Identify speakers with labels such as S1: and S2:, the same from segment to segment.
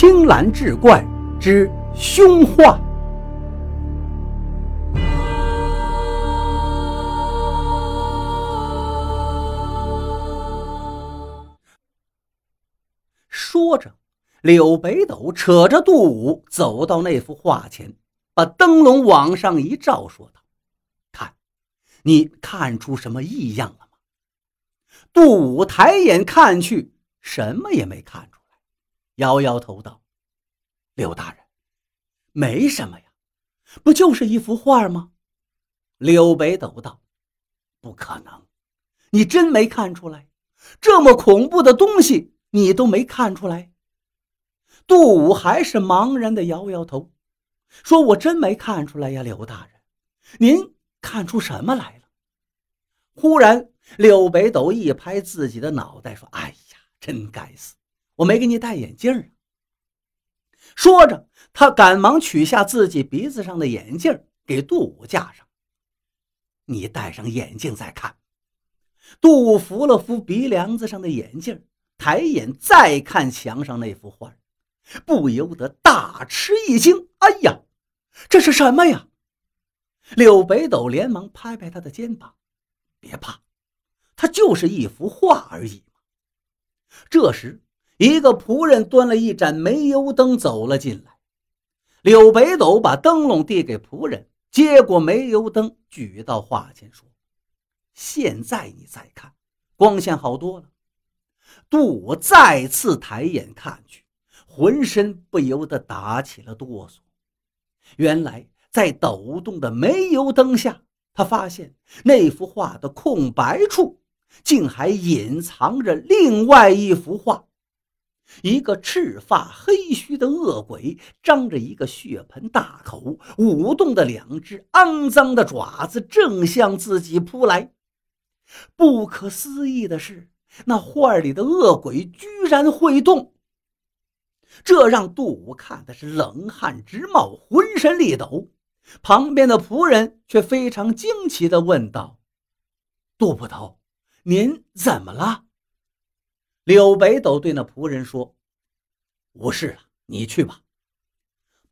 S1: 青蓝志怪之凶化。说着，柳北斗扯着杜武走到那幅画前，把灯笼往上一照，说道：“看，你看出什么异样了吗？”杜武抬眼看去，什么也没看出，摇摇头道：“柳大人，没什么呀，不就是一幅画吗？”柳北斗道：“不可能，你真没看出来？这么恐怖的东西！”你都没看出来，杜武还是茫然的摇摇头，说：“我真没看出来呀，柳大人，您看出什么来了？”忽然，柳北斗一拍自己的脑袋，说：“哎呀，真该死，我没给你戴眼镜啊！”说着，他赶忙取下自己鼻子上的眼镜，给杜武架上。你戴上眼镜再看。杜武扶了扶鼻梁子上的眼镜。抬眼再看墙上那幅画，不由得大吃一惊：“哎呀，这是什么呀？”柳北斗连忙拍拍他的肩膀：“别怕，它就是一幅画而已这时，一个仆人端了一盏煤油灯走了进来。柳北斗把灯笼递给仆人，接过煤油灯，举到画前说：“现在你再看，光线好多了。”杜武再次抬眼看去，浑身不由得打起了哆嗦。原来，在抖动的煤油灯下，他发现那幅画的空白处，竟还隐藏着另外一幅画：一个赤发黑须的恶鬼，张着一个血盆大口，舞动的两只肮脏的爪子，正向自己扑来。不可思议的是。那画里的恶鬼居然会动，这让杜武看的是冷汗直冒，浑身力抖。旁边的仆人却非常惊奇地问道：“杜捕头，您怎么了？”柳北斗对那仆人说：“无事了，你去吧。”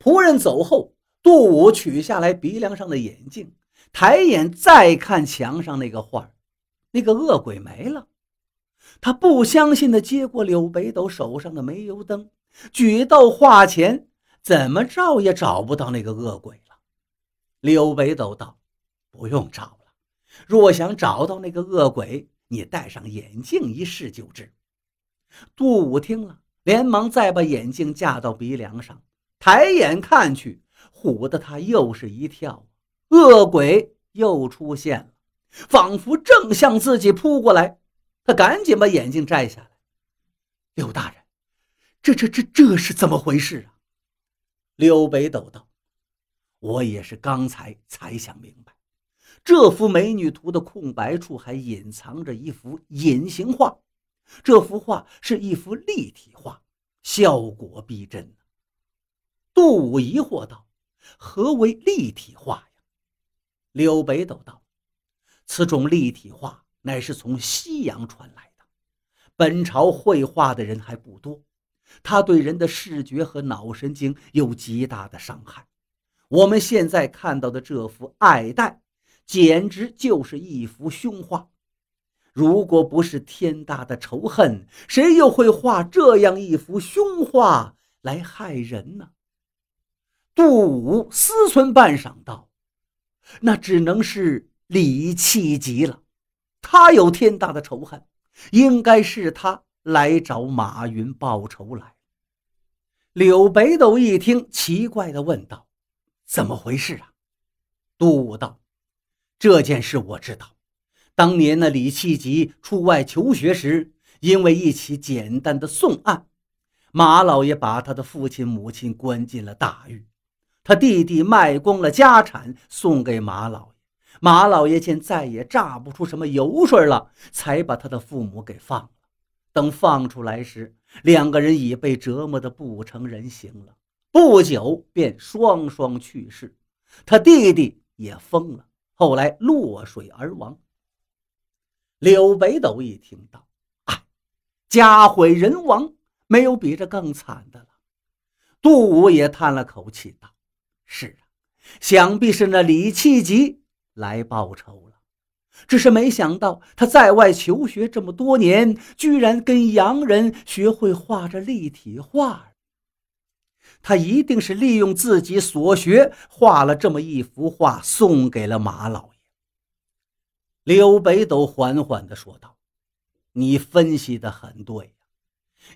S1: 仆人走后，杜武取下来鼻梁上的眼镜，抬眼再看墙上那个画，那个恶鬼没了。他不相信的接过柳北斗手上的煤油灯，举到画前，怎么照也找不到那个恶鬼了。柳北斗道：“不用找了，若想找到那个恶鬼，你戴上眼镜一试就知。”杜武听了，连忙再把眼镜架到鼻梁上，抬眼看去，唬得他又是一跳，恶鬼又出现了，仿佛正向自己扑过来。他赶紧把眼镜摘下来。柳大人，这、这、这、这是怎么回事啊？柳北斗道：“我也是刚才才想明白，这幅美女图的空白处还隐藏着一幅隐形画。这幅画是一幅立体画，效果逼真。”杜武疑惑道：“何为立体画呀？”柳北斗道：“此种立体画。”乃是从西洋传来的，本朝绘画的人还不多，他对人的视觉和脑神经有极大的伤害。我们现在看到的这幅《爱戴》，简直就是一幅凶画。如果不是天大的仇恨，谁又会画这样一幅凶画来害人呢？杜武思忖半晌，道：“那只能是李气急了。”他有天大的仇恨，应该是他来找马云报仇来。柳北斗一听，奇怪的问道：“怎么回事啊？”杜武道：“这件事我知道。当年那李气吉出外求学时，因为一起简单的送案，马老爷把他的父亲母亲关进了大狱，他弟弟卖光了家产送给马老爷。”马老爷见再也榨不出什么油水了，才把他的父母给放了。等放出来时，两个人已被折磨得不成人形了，不久便双双去世。他弟弟也疯了，后来落水而亡。柳北斗一听到，哎，家毁人亡，没有比这更惨的了。杜武也叹了口气道：“是啊，想必是那李七吉来报仇了。只是没想到他在外求学这么多年，居然跟洋人学会画着立体画。他一定是利用自己所学，画了这么一幅画，送给了马老爷。”刘北斗缓缓地说道：“你分析的很对呀，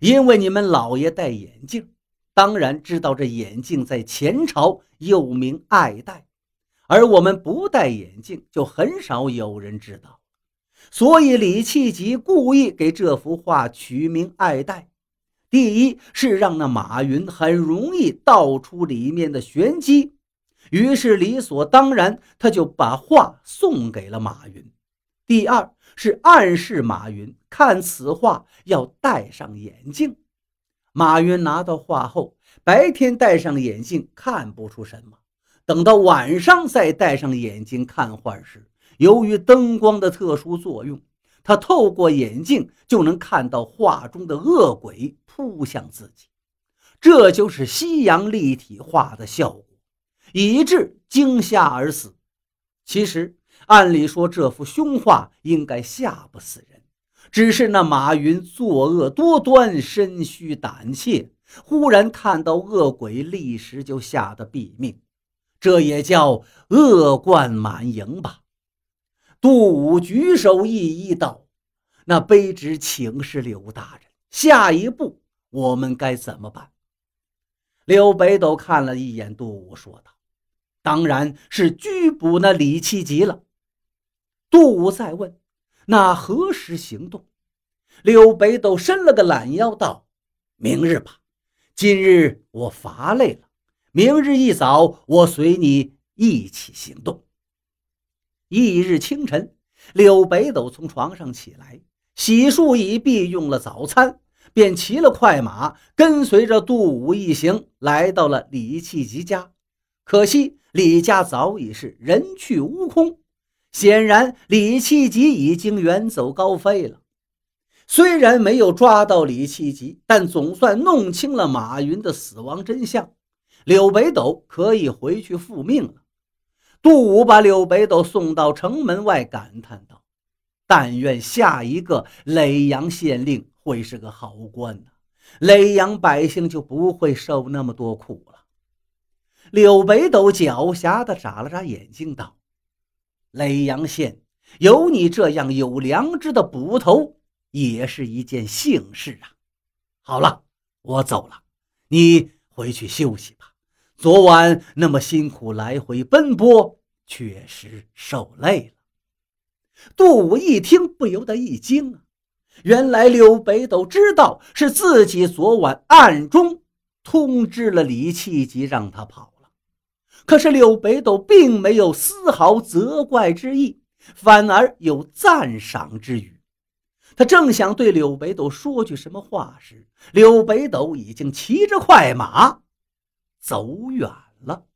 S1: 因为你们老爷戴眼镜。”当然知道这眼镜在前朝又名爱戴，而我们不戴眼镜就很少有人知道，所以李气吉故意给这幅画取名爱戴。第一是让那马云很容易道出里面的玄机，于是理所当然他就把画送给了马云。第二是暗示马云看此画要戴上眼镜。马云拿到画后，白天戴上眼镜看不出什么，等到晚上再戴上眼镜看画时，由于灯光的特殊作用，他透过眼镜就能看到画中的恶鬼扑向自己，这就是西洋立体画的效果，以致惊吓而死。其实，按理说这幅凶画应该吓不死人。只是那马云作恶多端，身虚胆怯，忽然看到恶鬼，立时就吓得毙命。这也叫恶贯满盈吧？杜武举手一一道：“那卑职请示刘大人，下一步我们该怎么办？”刘北斗看了一眼杜武，说道：“当然是拘捕那李七吉了。”杜武再问。那何时行动？刘北斗伸了个懒腰，道：“明日吧。今日我乏累了，明日一早我随你一起行动。”翌日清晨，刘北斗从床上起来，洗漱已毕，用了早餐，便骑了快马，跟随着杜武一行来到了李气吉家。可惜李家早已是人去屋空。显然，李七吉已经远走高飞了。虽然没有抓到李七吉，但总算弄清了马云的死亡真相。柳北斗可以回去复命了。杜武把柳北斗送到城门外，感叹道：“但愿下一个耒阳县令会是个好官呐，耒阳百姓就不会受那么多苦了。”柳北斗狡黠地眨了眨眼睛，道。耒阳县有你这样有良知的捕头，也是一件幸事啊！好了，我走了，你回去休息吧。昨晚那么辛苦来回奔波，确实受累了。杜武一听，不由得一惊啊！原来刘北斗知道是自己昨晚暗中通知了李气吉，让他跑。可是柳北斗并没有丝毫责怪之意，反而有赞赏之语。他正想对柳北斗说句什么话时，柳北斗已经骑着快马走远了。